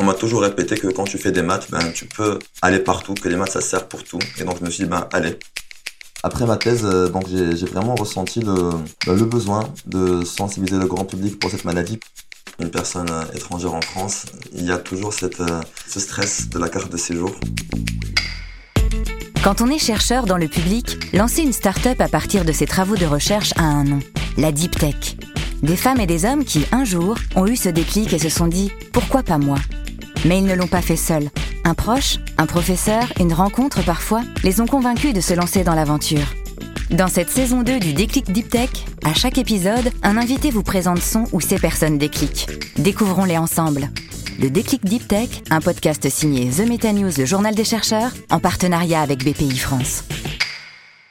On m'a toujours répété que quand tu fais des maths, ben, tu peux aller partout, que les maths, ça sert pour tout. Et donc, je me suis dit, ben, allez. Après ma thèse, euh, donc j'ai vraiment ressenti le, le besoin de sensibiliser le grand public pour cette maladie. Une personne euh, étrangère en France, il y a toujours cette, euh, ce stress de la carte de séjour. Quand on est chercheur dans le public, lancer une start-up à partir de ses travaux de recherche a un nom, la Deep Tech. Des femmes et des hommes qui, un jour, ont eu ce déclic et se sont dit ⁇ Pourquoi pas moi ?⁇ Mais ils ne l'ont pas fait seuls. Un proche, un professeur, une rencontre parfois, les ont convaincus de se lancer dans l'aventure. Dans cette saison 2 du Déclic Deep Tech, à chaque épisode, un invité vous présente son ou ses personnes déclic. Découvrons-les ensemble. Le Déclic Deep Tech, un podcast signé The Meta News, le journal des chercheurs, en partenariat avec BPI France.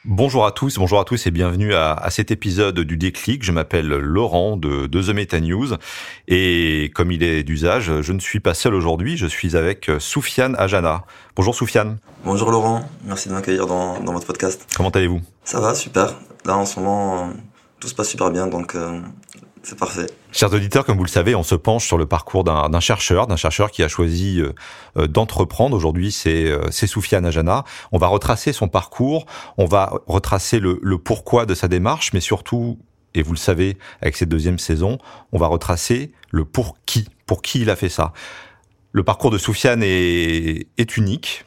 Bonjour à tous, bonjour à tous et bienvenue à, cet épisode du Déclic. Je m'appelle Laurent de, de, The Meta News et comme il est d'usage, je ne suis pas seul aujourd'hui, je suis avec Soufiane Ajana. Bonjour Soufiane. Bonjour Laurent, merci de m'accueillir dans, dans, votre podcast. Comment allez-vous? Ça va, super. Là en ce moment, tout se passe super bien, donc euh, c'est parfait. Chers auditeurs, comme vous le savez, on se penche sur le parcours d'un chercheur, d'un chercheur qui a choisi euh, euh, d'entreprendre. Aujourd'hui, c'est euh, Soufiane Ajana. On va retracer son parcours, on va retracer le, pourquoi de sa démarche, mais surtout, et vous le savez, avec cette deuxième saison, on va retracer le pour qui, pour qui il a fait ça. Le parcours de Soufiane est, unique.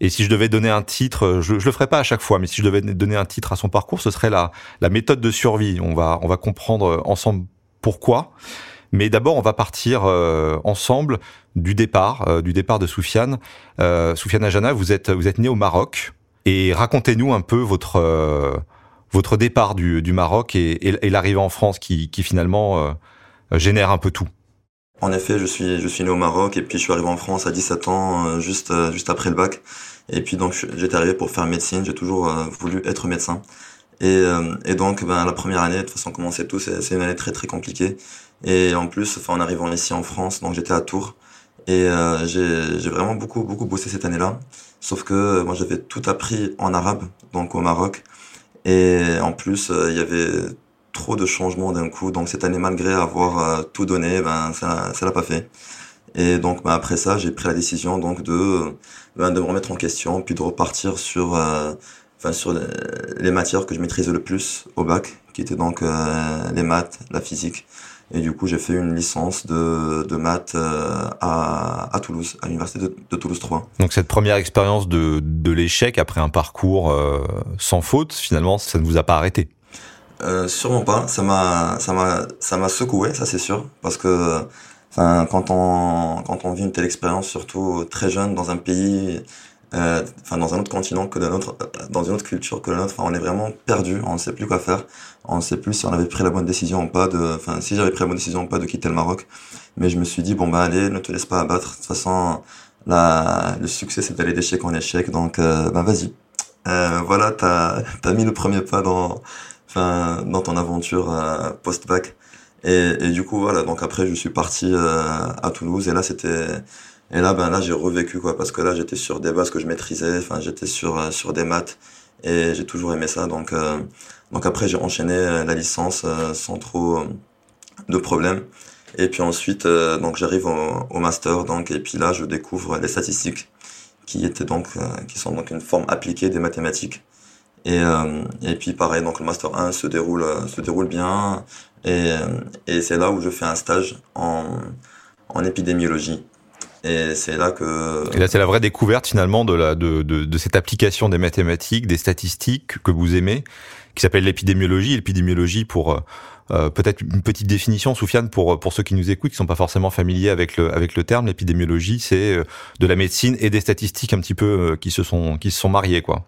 Et si je devais donner un titre, je, je le ferai pas à chaque fois, mais si je devais donner un titre à son parcours, ce serait la, la méthode de survie. On va, on va comprendre ensemble pourquoi. Mais d'abord, on va partir euh, ensemble du départ, euh, du départ de Soufiane. Euh, Soufiane Ajana, vous êtes vous êtes né au Maroc et racontez-nous un peu votre votre départ du, Maroc et, et, l'arrivée en France qui, qui finalement génère un peu tout. En effet, je suis je suis né au Maroc et puis je suis arrivé en France à 17 ans, juste juste après le bac. Et puis donc j'étais arrivé pour faire médecine. J'ai toujours voulu être médecin. Et, euh, et donc, ben, la première année, de toute façon, comme on sait tous, c'est une année très très compliquée. Et en plus, enfin, en arrivant ici en France, donc j'étais à Tours. Et euh, j'ai vraiment beaucoup beaucoup bossé cette année-là. Sauf que moi, j'avais tout appris en arabe, donc au Maroc. Et en plus, euh, il y avait trop de changements d'un coup. Donc cette année, malgré avoir euh, tout donné, ben ça ça l'a pas fait. Et donc ben, après ça, j'ai pris la décision donc de ben, de me remettre en question, puis de repartir sur enfin sur les matières que je maîtrisais le plus au bac, qui étaient donc euh, les maths, la physique. Et du coup, j'ai fait une licence de, de maths euh, à, à Toulouse, à l'université de, de, Toulouse 3. Donc cette première expérience de, de l'échec après un parcours euh, sans faute, finalement, ça ne vous a pas arrêté? Euh, Sûrement pas. Ça m'a, ça m'a, ça m'a secoué, ça c'est sûr, parce que, enfin, quand on, quand on vit une telle expérience, surtout très jeune dans un pays euh, enfin dans un autre continent que notre, dans une autre culture que la nôtre. Enfin, on est vraiment perdu, on ne sait plus quoi faire, on ne sait plus si on avait pris la bonne décision ou pas de, enfin si j'avais pris la bonne décision ou pas de quitter le Maroc. Mais je me suis dit bon bah allez, ne te laisse pas abattre. De toute façon, la, le succès c'est d'aller d'échec en échec, donc euh, bah vas-y. Euh, voilà, t'as as mis le premier pas dans, enfin dans ton aventure euh, post-bac. Et, et, du coup voilà, donc après je suis parti euh, à Toulouse et là c'était et là, ben là, j'ai revécu quoi, parce que là, j'étais sur des bases que je maîtrisais. Enfin, j'étais sur euh, sur des maths et j'ai toujours aimé ça. Donc euh, donc après, j'ai enchaîné euh, la licence sans trop de problèmes. Et puis ensuite, donc j'arrive au, au, master, donc et puis là, je découvre les statistiques, qui étaient donc qui sont donc une forme appliquée des mathématiques. Et et puis pareil, donc le master 1 se déroule se déroule bien. Et et c'est là où je fais un stage en en épidémiologie. Et c'est là que. Et là, c'est la vraie découverte finalement de, la, de, de, de, cette application des mathématiques, des statistiques que vous aimez, qui s'appelle l'épidémiologie. L'épidémiologie, pour euh, euh, peut-être une petite définition, Soufiane, pour pour ceux qui nous écoutent, qui sont pas forcément familiers avec le avec le terme, l'épidémiologie, c'est euh, de la médecine et des statistiques un petit peu qui se sont qui se sont mariés, quoi.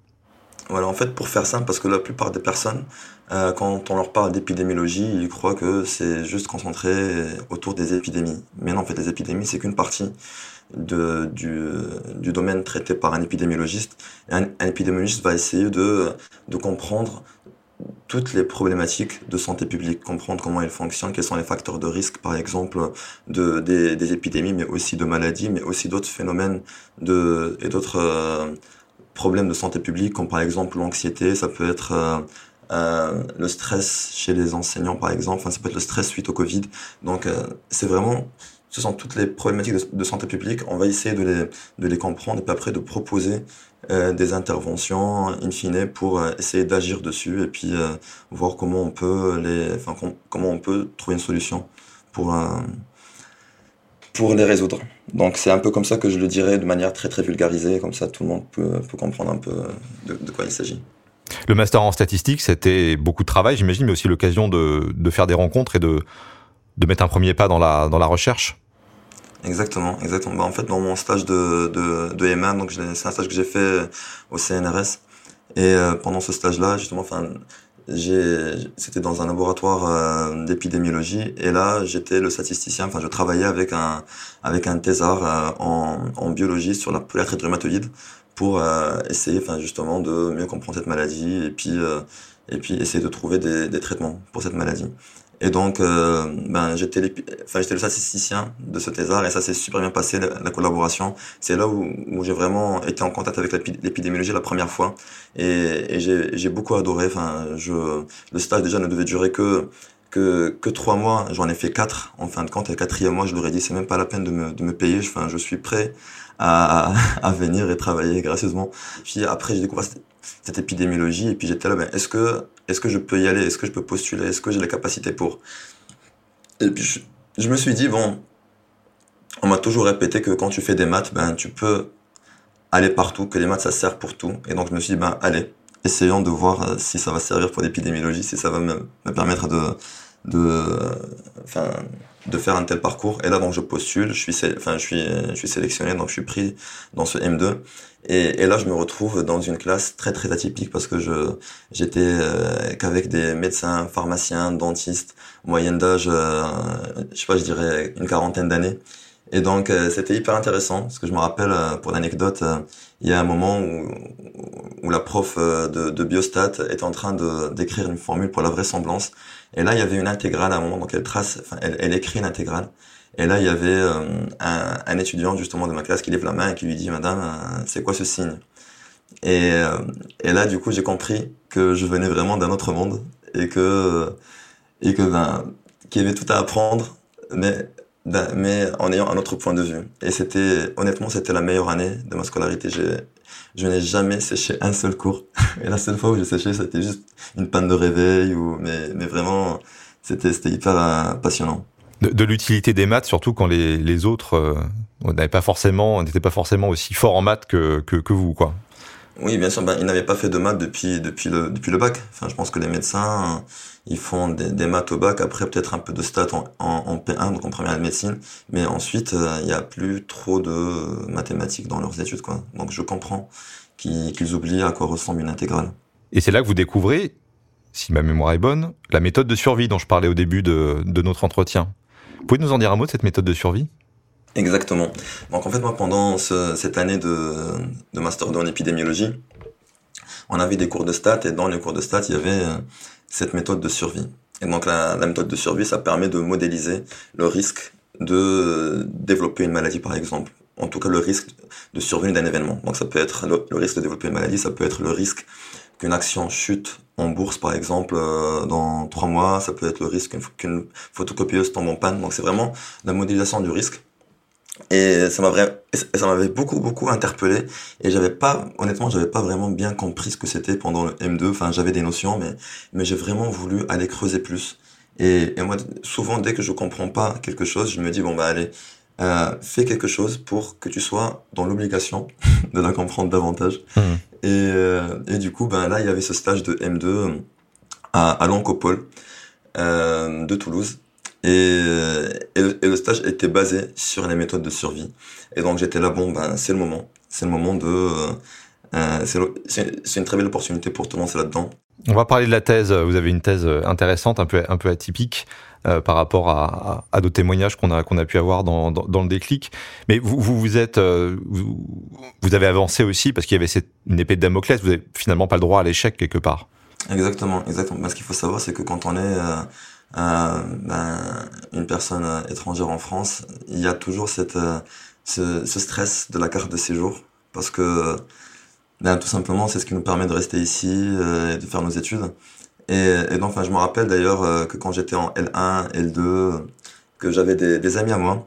Voilà, en fait, pour faire simple, parce que la plupart des personnes, euh, quand on leur parle d'épidémiologie, ils croient que c'est juste concentré autour des épidémies. Mais non, en fait, les épidémies, c'est qu'une partie de, du, du domaine traité par un épidémiologiste. Un, épidémiologiste va essayer de, de comprendre toutes les problématiques de santé publique, comprendre comment elles fonctionnent, quels sont les facteurs de risque, par exemple, de, des, des épidémies, mais aussi de maladies, mais aussi d'autres phénomènes de, et d'autres... Euh, problèmes de santé publique, comme par exemple l'anxiété, ça peut être euh, euh, le stress chez les enseignants, par exemple, enfin, ça peut être le stress suite au Covid. Donc, euh, c'est vraiment, ce sont toutes les problématiques de, santé publique. On va essayer de les, de les comprendre et puis après de proposer euh, des interventions in fine pour essayer d'agir dessus et puis voir comment on peut les, enfin, comment on peut trouver une solution pour pour les résoudre. Donc c'est un peu comme ça que je le dirais de manière très très vulgarisée, comme ça tout le monde peut, comprendre un peu de quoi il s'agit. Le master en statistique, c'était beaucoup de travail, j'imagine, mais aussi l'occasion de, faire des rencontres et de, mettre un premier pas dans la, recherche. Exactement, exactement. Bah, en fait, dans mon stage de, de, donc c'est un stage que j'ai fait au CNRS. Et euh, pendant ce stage-là, justement, enfin, c'était dans un laboratoire euh, d'épidémiologie et là j'étais le statisticien enfin je travaillais avec un avec un thésard euh, en, en biologie sur la polyarthrite rhumatoïde pour euh, essayer enfin justement de mieux comprendre cette maladie et puis euh, et puis essayer de trouver des, des, traitements pour cette maladie. Et donc euh, ben j'étais enfin le statisticien de ce thésard et ça s'est super bien passé la, collaboration. C'est là où, où j'ai vraiment été en contact avec l'épidémiologie la première fois et, et j'ai beaucoup adoré. Enfin je le stage déjà ne devait durer que que, que trois mois, j'en ai fait quatre en fin de compte. Et le quatrième mois, je leur ai dit, c'est même pas la peine de me, de me payer. Enfin, je suis prêt à, à venir et travailler gracieusement. Puis après, j'ai découvert cette, épidémiologie et puis j'étais là, ben, est-ce que, est-ce que je peux y aller? Est-ce que je peux postuler? Est-ce que j'ai les capacités pour? Et puis, je, je me suis dit, bon, on m'a toujours répété que quand tu fais des maths, ben, tu peux aller partout, que les maths, ça sert pour tout. Et donc, je me suis dit, ben, allez, essayons de voir euh, si ça va servir pour l'épidémiologie, si ça va me, me permettre de, de, enfin, de faire un tel parcours. Et là, donc, je postule, je suis, enfin, je suis, je suis sélectionné, donc je suis pris dans ce M2. Et, et là, je me retrouve dans une classe très très atypique parce que je, j'étais euh, qu'avec des médecins, pharmaciens, dentistes, moyenne d'âge, euh, je sais pas, je dirais une quarantaine d'années. Et donc euh, c'était hyper intéressant parce que je me rappelle euh, pour l'anecdote, euh, il y a un moment où, où la prof de, de biostat était en train d'écrire une formule pour la vraisemblance. Et là il y avait une intégrale à un moment donc elle trace, elle, elle écrit une intégrale. Et là il y avait un, un, étudiant justement de ma classe qui lève la main et qui lui dit Madame c'est quoi ce signe? Et, et là du coup j'ai compris que je venais vraiment d'un autre monde et que et que ben qu'il y avait tout à apprendre mais mais en ayant un autre point de vue. Et c'était, honnêtement, c'était la meilleure année de ma scolarité. je n'ai jamais séché un seul cours. Et la seule fois où j'ai séché, c'était juste une panne de réveil ou, mais, mais vraiment, c'était, c'était hyper euh, passionnant. De, l'utilité des maths, surtout quand les, les autres euh, pas n'étaient pas forcément aussi forts en maths que, que, que vous, quoi. Oui, bien sûr. Ben, ils n'avaient pas fait de maths depuis depuis le depuis le bac. Enfin, je pense que les médecins, ils font des, maths au bac. Après, peut-être un peu de stats en, en, P1, donc en première de médecine. Mais ensuite, euh, il n'y a plus trop de mathématiques dans leurs études, quoi. Donc, je comprends qu'ils oublient à quoi ressemble une intégrale. Et c'est là que vous découvrez, si ma mémoire est bonne, la méthode de survie dont je parlais au début de, de notre entretien. Vous pouvez nous en dire un mot de cette méthode de survie? Exactement. Donc en fait, moi, pendant ce, cette année de, Master 2 en épidémiologie, on avait des cours de stats et dans les cours de stats, il y avait euh, cette méthode de survie. Et donc la, méthode de survie, ça permet de modéliser le risque de développer une maladie, par exemple. En tout cas, le risque de survenue d'un événement. Donc ça peut être le, le, risque de développer une maladie, ça peut être le risque qu'une action chute en bourse, par exemple, euh, dans trois mois. Ça peut être le risque qu'une photocopieuse tombe en panne. Donc c'est vraiment la modélisation du risque et ça m'avait ça m'avait beaucoup beaucoup interpellé. Et j'avais pas honnêtement j'avais pas vraiment bien compris ce que c'était pendant le M2 enfin j'avais des notions mais mais j'ai vraiment voulu aller creuser plus. Et, et moi souvent dès que je comprends pas quelque chose je me dis bon bah allez euh, fais quelque chose pour que tu sois dans l'obligation de la comprendre davantage. Mmh. et, euh, et du coup ben là il y avait ce stage de M2 à, à euh, de Toulouse et, et, le, stage était basé sur les méthodes de survie. Et donc j'étais là, bon, ben c'est le moment. C'est le moment de... Euh, c'est une très belle opportunité pour te lancer là-dedans. On va parler de la thèse. Vous avez une thèse intéressante, un peu, un peu atypique euh, par rapport à, à, à d'autres témoignages qu'on a, qu'on a pu avoir dans, dans, dans, le déclic. Mais vous, vous, vous êtes, euh, vous, vous, avez avancé aussi parce qu'il y avait cette, une épée de Damoclès. Vous n'avez finalement pas le droit à l'échec quelque part. Exactement, exactement. Mais ce qu'il faut savoir, c'est que quand on est euh, euh, ben, une personne étrangère en France, il y a toujours cette, euh, ce, ce, stress de la carte de séjour parce que ben, tout simplement c'est ce qui nous permet de rester ici euh, et de faire nos études. Et, et donc enfin, je me rappelle d'ailleurs euh, que quand j'étais en L1, L2, que j'avais des, des, amis à moi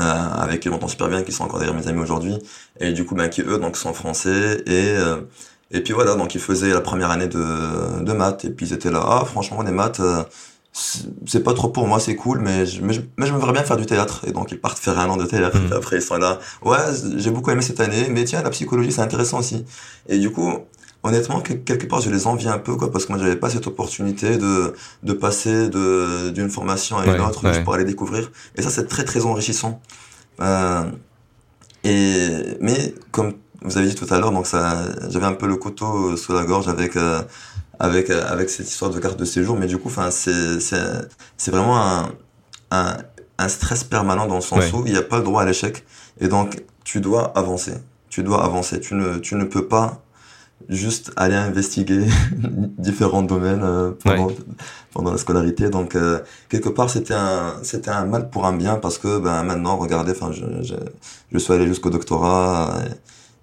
euh, avec qui m'entends super bien, qui sont encore d'ailleurs mes amis aujourd'hui, et du coup, ben, qui eux, donc, sont français, et, euh, et puis voilà, donc ils faisaient la première année de, de maths, et puis ils étaient là, ah, franchement, les maths, euh, c'est pas trop pour moi, c'est cool, mais je, mais je, mais je me verrais bien faire du théâtre. Et donc ils partent faire un an de théâtre. Et mmh. après ils sont là, ouais, j'ai beaucoup aimé cette année, mais tiens, la psychologie c'est intéressant aussi. Et du coup, honnêtement, quelque part, je les envie un peu, quoi, parce que moi, j'avais pas cette opportunité de, de passer de, d'une formation à une autre, juste pour aller découvrir. Et ça, c'est très, très enrichissant. Euh, et, mais, comme vous avez dit tout à l'heure, donc ça, j'avais un peu le couteau sous la gorge avec, euh, avec, avec cette histoire de carte de séjour, mais du coup, enfin, c'est, c'est, c'est vraiment un, un, un, stress permanent dans le sens où il n'y a pas le droit à l'échec. Et donc, tu dois avancer. Tu dois avancer. Tu ne, tu ne peux pas juste aller investiguer différents domaines euh, pendant, pendant la scolarité. Donc euh, quelque part c'était un c'était un mal pour un bien parce que ben maintenant regardez, enfin je, je, je suis allé jusqu'au doctorat et,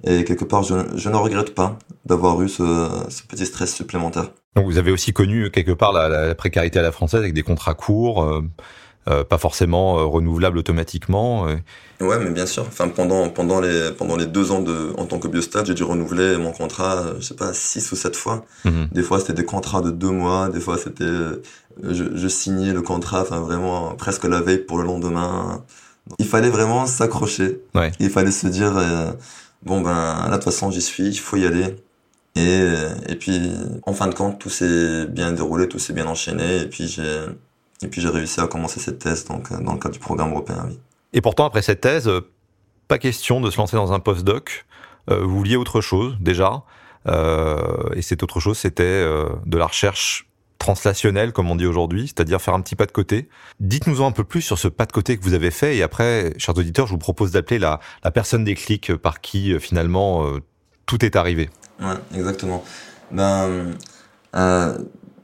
et, quelque part je, je ne regrette pas d'avoir eu ce, ce petit stress supplémentaire. Donc vous avez aussi connu quelque part la, la précarité à la française avec des contrats courts. Euh, euh, pas forcément euh, renouvelable automatiquement. Euh. Ouais, mais bien sûr. Enfin, pendant pendant les pendant les deux ans de en tant que biostat, j'ai dû renouveler mon contrat, je sais pas, six ou sept fois. Mhm. Des fois, c'était des contrats de deux mois. Des fois, c'était je, je signais le contrat, enfin vraiment presque la veille pour le lendemain. Il fallait vraiment s'accrocher. Ouais. Il fallait se dire bon ben là de toute façon j'y suis, il faut y aller. Et et puis en fin de compte, tout s'est bien déroulé, tout s'est bien enchaîné. Et puis j'ai et puis j'ai réussi à commencer cette thèse donc, euh, dans le cadre du programme européen. Et pourtant, après cette thèse, euh, pas question de se lancer dans un postdoc. Euh, vous vouliez autre chose déjà. et cette autre chose, c'était de la recherche translationnelle, comme on dit aujourd'hui, c'est-à-dire faire un petit pas de côté. Dites-nous-en un peu plus sur ce pas de côté que vous avez fait. Et après, chers auditeurs, je vous propose d'appeler la, personne des clics par qui finalement tout est arrivé. Ouais, exactement. Ben,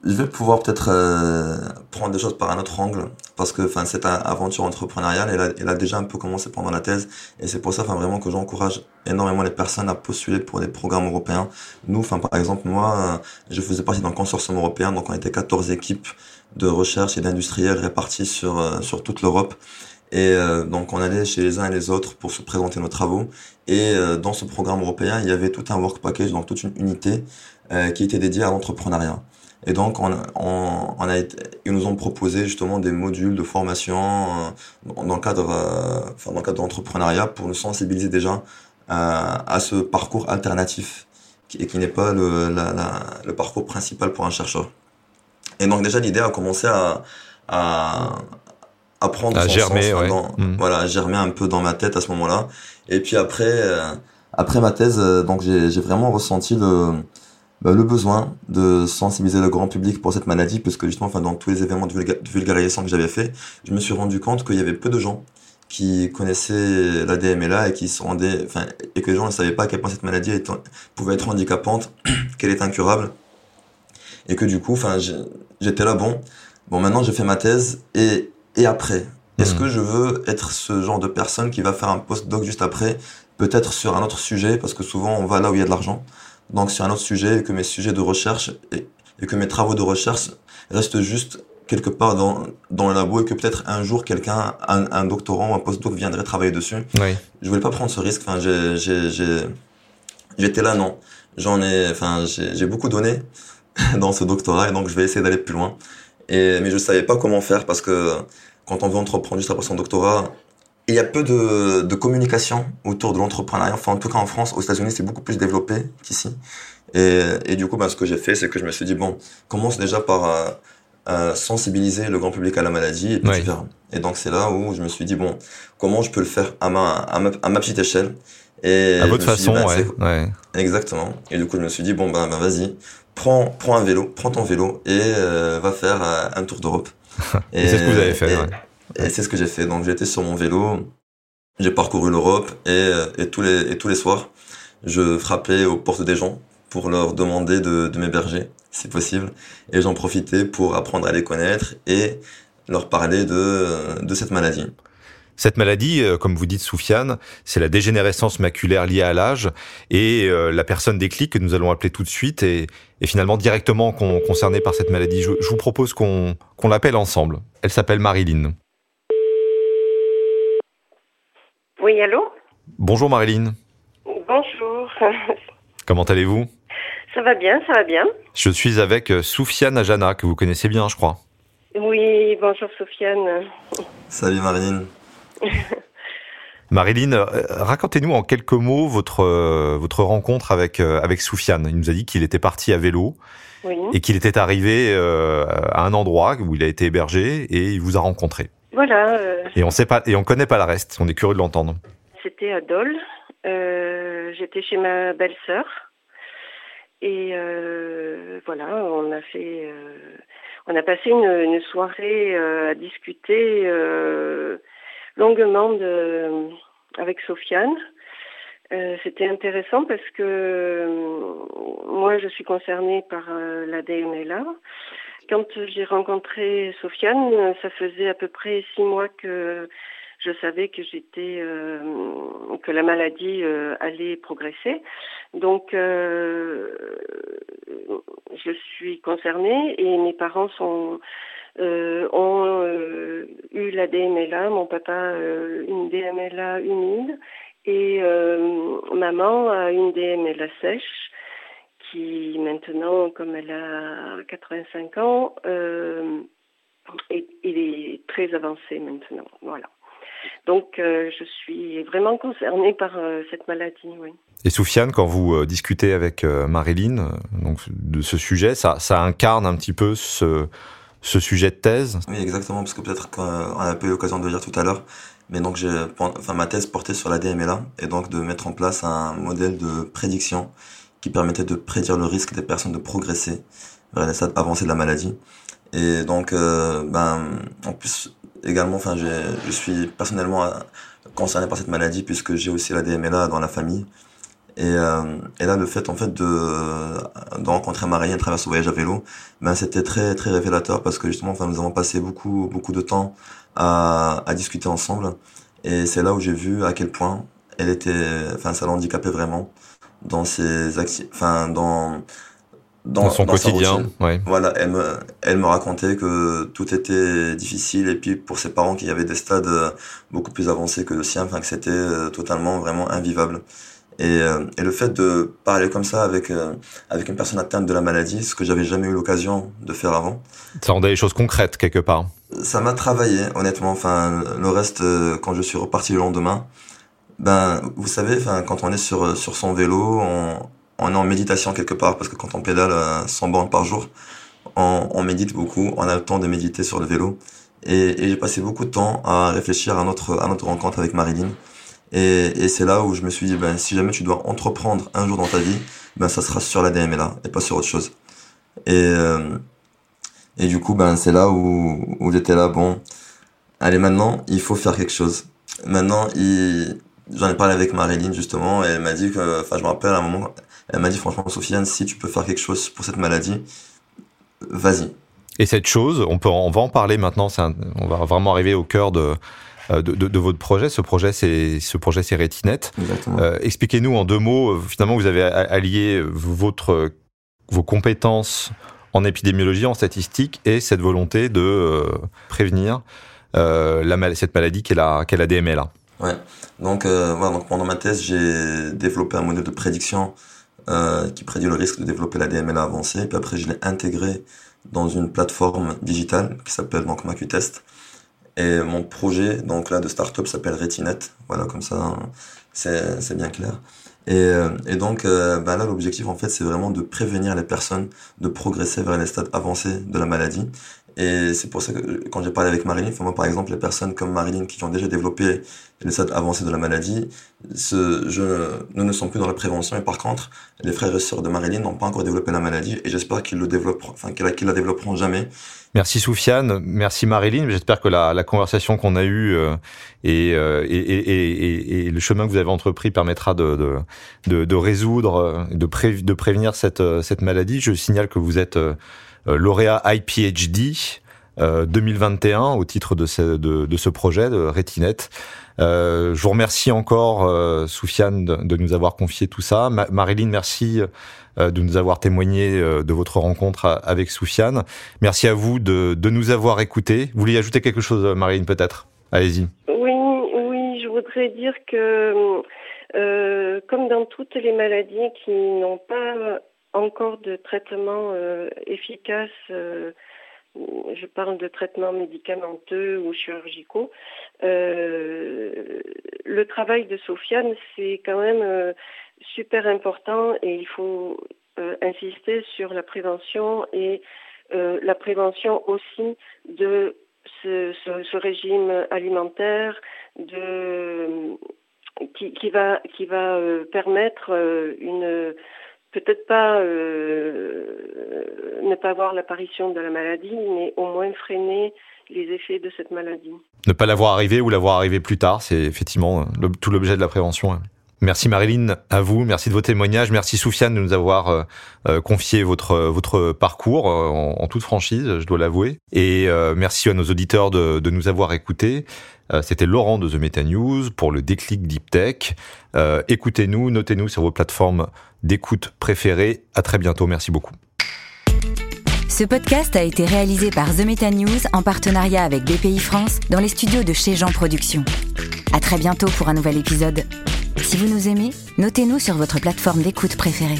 je vais pouvoir peut-être euh, prendre des choses par un autre angle parce que enfin cette aventure entrepreneuriale elle a, elle a déjà un peu commencé pendant la thèse et c'est pour ça enfin vraiment que j'encourage énormément les personnes à postuler pour des programmes européens. Nous enfin par exemple moi euh, je faisais partie d'un consortium européen donc on était 14 équipes de recherche et d'industriels réparties sur euh, sur toute l'Europe et donc on allait chez les uns et les autres pour se présenter nos travaux et dans ce programme européen il y avait tout un work package donc toute une unité qui était dédiée à l'entrepreneuriat. Et donc, on, on, on a été, ils nous ont proposé justement des modules de formation euh, dans le cadre, euh, enfin, dans le cadre de l'entrepreneuriat pour nous sensibiliser déjà euh, à ce parcours alternatif qui, et qui n'est pas le, la, la, le parcours principal pour un chercheur. Et donc déjà, l'idée a commencé à, à, à prendre à germer, ouais. Mmh. voilà, à germer un peu dans ma tête à ce moment-là. Et puis après, après ma thèse, donc j'ai vraiment ressenti le le besoin de sensibiliser le grand public pour cette maladie, parce que justement, enfin, dans tous les événements de, vulgarisation que j'avais fait, je me suis rendu compte qu'il y avait peu de gens qui connaissaient la DMLA et qui se rendaient, enfin, et que les gens ne savaient pas à quel point cette maladie pouvait être handicapante, qu'elle est incurable, et que du coup, enfin, j'étais là, bon, bon, maintenant j'ai fait ma thèse, et, et après, est-ce mmh. que je veux être ce genre de personne qui va faire un post-doc juste après, peut-être sur un autre sujet, parce que souvent on va là où il y a de l'argent, donc sur un autre sujet, et que mes sujets de recherche et, et, que mes travaux de recherche restent juste quelque part dans, dans le labo et que peut-être un jour quelqu'un, un, un doctorant ou un postdoc viendrait travailler dessus. Oui. Je voulais pas prendre ce risque. Enfin, j'ai, j'ai, j'étais là, non. J'en ai, enfin, j'ai beaucoup donné dans ce doctorat et donc je vais essayer d'aller plus loin. Et, mais je savais pas comment faire parce que quand on veut entreprendre juste après son doctorat, il y a peu de, de communication autour de l'entrepreneuriat. Enfin, en tout cas en France, aux États-Unis, c'est beaucoup plus développé qu'ici. Et, et, du coup, ben, ce que j'ai fait, c'est que je me suis dit, bon, commence déjà par euh, euh, sensibiliser le grand public à la maladie et puis. Et donc, c'est là où je me suis dit, bon, comment je peux le faire à ma, à ma, à ma petite échelle? Et À votre façon, dit, ben, ouais, ouais, Exactement. Et du coup, je me suis dit, bon, ben, ben vas-y, prends, prends un vélo, prends ton vélo et euh, va faire un tour d'Europe. et, et c'est ce que vous avez fait, et, ouais. Et c'est ce que j'ai fait. Donc j'étais sur mon vélo, j'ai parcouru l'Europe et, et, tous les, tous les soirs, je frappais aux portes des gens pour leur demander de, m'héberger, si possible. Et j'en profitais pour apprendre à les connaître et leur parler de, de cette maladie. Cette maladie, euh, comme vous dites, Soufiane, c'est la dégénérescence maculaire liée à l'âge et euh, la personne déclic que nous allons appeler tout de suite est, finalement directement con, concernée par cette maladie. Je, je vous propose qu'on qu l'appelle ensemble. Elle s'appelle Marilyn. Oui, allô Bonjour Marilyn. Bonjour. Comment allez-vous Ça va bien, ça va bien. Je suis avec euh, Soufiane Ajana, que vous connaissez bien, je crois. Oui, bonjour Sofiane. Salut Marilyn. Marilyn, euh, racontez-nous en quelques mots votre, euh, votre rencontre avec, avec Soufiane. Il nous a dit qu'il était parti à vélo Oui. et qu'il était arrivé à un endroit où il a été hébergé et il vous a rencontré. Voilà. euh, Et on sait pas et on connaît pas le reste. On est curieux de l'entendre. C'était à Dole. Euh, J'étais chez ma belle-sœur. Et euh, voilà, on a fait, on a passé une, une soirée à discuter longuement de, avec Sofiane. C'était intéressant parce que moi, je suis concernée par la DMLA. Quand j'ai rencontré Sofiane, euh, ça faisait à peu près six mois que je savais que j'étais euh, que la maladie euh, allait progresser. Donc euh, je suis concernée et mes parents sont euh, ont eu la DMLA, mon papa une DMLA humide et maman a une DMLA sèche qui maintenant, comme elle a 85 ans, euh, est, il est très avancé maintenant. Voilà. Donc, euh, je suis vraiment concernée par euh, cette maladie, oui. Et Soufiane, quand vous euh, discutez avec euh, Marilyn donc, de ce sujet, ça, ça incarne un petit peu ce, ce sujet de thèse? Oui, exactement, parce que peut-être qu'on a pas eu l'occasion de le dire tout à l'heure, mais donc j'ai, enfin ma thèse portait sur la DMLA et donc de mettre en place un modèle de prédiction qui permettait de prédire le risque des personnes de progresser vers les stades avancés de la maladie. Et donc, euh, ben, en plus également, enfin, je suis personnellement euh, concerné par cette maladie puisque j'ai aussi la DMLA dans la famille. Et, euh, et là, le fait en fait de, de rencontrer Marie à travers ce voyage à vélo, ben c'était très très révélateur parce que justement, enfin, nous avons passé beaucoup beaucoup de temps à, à discuter ensemble. Et c'est là où j'ai vu à quel point elle était, enfin, ça l'handicapait vraiment dans ses acti- enfin, dans dans, son dans quotidien. Ouais. Voilà, elle me, elle me racontait que tout était difficile et puis pour ses parents qui avaient des stades euh, beaucoup plus avancés que le sien, enfin que c'était euh, totalement vraiment invivable. Et, euh, et le fait de parler comme ça avec avec une personne atteinte de la maladie, ce que j'avais jamais eu l'occasion de faire avant, Ça rendait les choses concrètes quelque part. ça m'a travaillé honnêtement. Enfin, le reste quand je suis reparti le lendemain, ben vous savez, quand on est sur sur son vélo, on on est en méditation quelque part parce que quand on pédale euh, 100 bornes par jour, on, on médite beaucoup, on a le temps de méditer sur le vélo. Et, et j'ai passé beaucoup de temps à réfléchir à notre, à notre rencontre avec Marilyn. Et, et c'est là où je me suis dit, ben, si jamais tu dois entreprendre un jour dans ta vie, ben, ça sera sur la DMLA et pas sur autre chose. Et, euh, et du coup, ben, c'est là où, où j'étais là, bon, allez, maintenant, il faut faire quelque chose. Maintenant, il, j'en ai parlé avec Marilyn, justement, et elle m'a dit que, enfin, je me rappelle à un moment, elle m'a dit, franchement, Sofiane, si tu peux faire quelque chose pour cette maladie, vas-y. Et cette chose, on, peut, on va en parler maintenant, un- on va vraiment arriver au cœur de, euh, de, de, de votre projet. Ce projet, c'est ce projet, c'est Retinet. Exactement. Euh, Expliquez-nous en deux mots, euh, finalement, vous avez allié votre, vos compétences en épidémiologie, en statistique, et cette volonté de euh, prévenir euh, la, cette maladie qu'est la, qu'est la DMLA. Ouais. Donc, euh, voilà, donc pendant ma thèse, j'ai développé un modèle de prédiction euh, qui prédit le risque de développer la DMLA avancée. Puis après, je l'ai intégré dans une plateforme digitale qui s'appelle donc MacuTest. Et mon projet, donc là, de startup s'appelle Retinet. Voilà, comme ça, hein, c'est bien clair. Et, euh, et donc, euh, ben là, l'objectif, en fait, c'est vraiment de prévenir les personnes de progresser vers les stades avancés de la maladie. Et c'est pour ça que quand j'ai parlé avec Marilyn, moi, par exemple, les personnes comme Marilyn qui ont déjà développé les stades avancés de la maladie, nous ne sommes plus dans la prévention. Et par contre, les frères et sœurs de Marilyn n'ont pas encore développé la maladie. Et j'espère qu'ils la, développeront jamais. Merci Soufiane, merci Marilyn. J'espère que la, conversation qu'on a eue euh, et, euh, et, le chemin que vous avez entrepris permettra de, résoudre, de, de prévenir cette, cette maladie. Je signale que vous êtes euh, lauréat IPHD euh, 2021 au titre de ce, projet de Retinet. Euh, je vous remercie encore, euh, Soufiane, de, nous avoir confié tout ça. Ma Marilyn, merci euh, de nous avoir témoigné euh, de votre rencontre avec Soufiane. Merci à vous de, nous avoir écoutés. Vous vouliez ajouter quelque chose, Marilyn, peut-être? Allez-y. Oui, oui, je voudrais dire que, euh, comme dans toutes les maladies qui n'ont pas encore de traitement euh, efficace, euh, je parle de traitements médicamenteux ou chirurgicaux, le travail de Sofiane, c'est quand même super important et il faut insister sur la prévention et la prévention aussi de ce, régime alimentaire qui, va, euh, permettre euh, une peut-être pas euh, ne pas avoir l'apparition de la maladie, mais au moins freiner les effets de cette maladie. Ne pas l'avoir arrivé ou l'avoir arrivé plus tard, c'est effectivement tout l'objet de la prévention. Merci Marilyn, à vous, merci de vos témoignages, merci Soufiane de nous avoir euh, euh, confié votre votre parcours euh, en, toute franchise, je dois l'avouer, et merci à nos auditeurs de, de nous avoir écoutés. C'était Laurent de The Meta News pour le déclic Deep Tech. Écoutez-nous, notez-nous sur vos plateformes d'écoute préférées. À très bientôt, merci beaucoup. Ce podcast a été réalisé par The Meta News en partenariat avec BPI France dans les studios de chez Jean Productions. À très bientôt pour un nouvel épisode. Si vous nous aimez, notez-nous sur votre plateforme d'écoute préférée.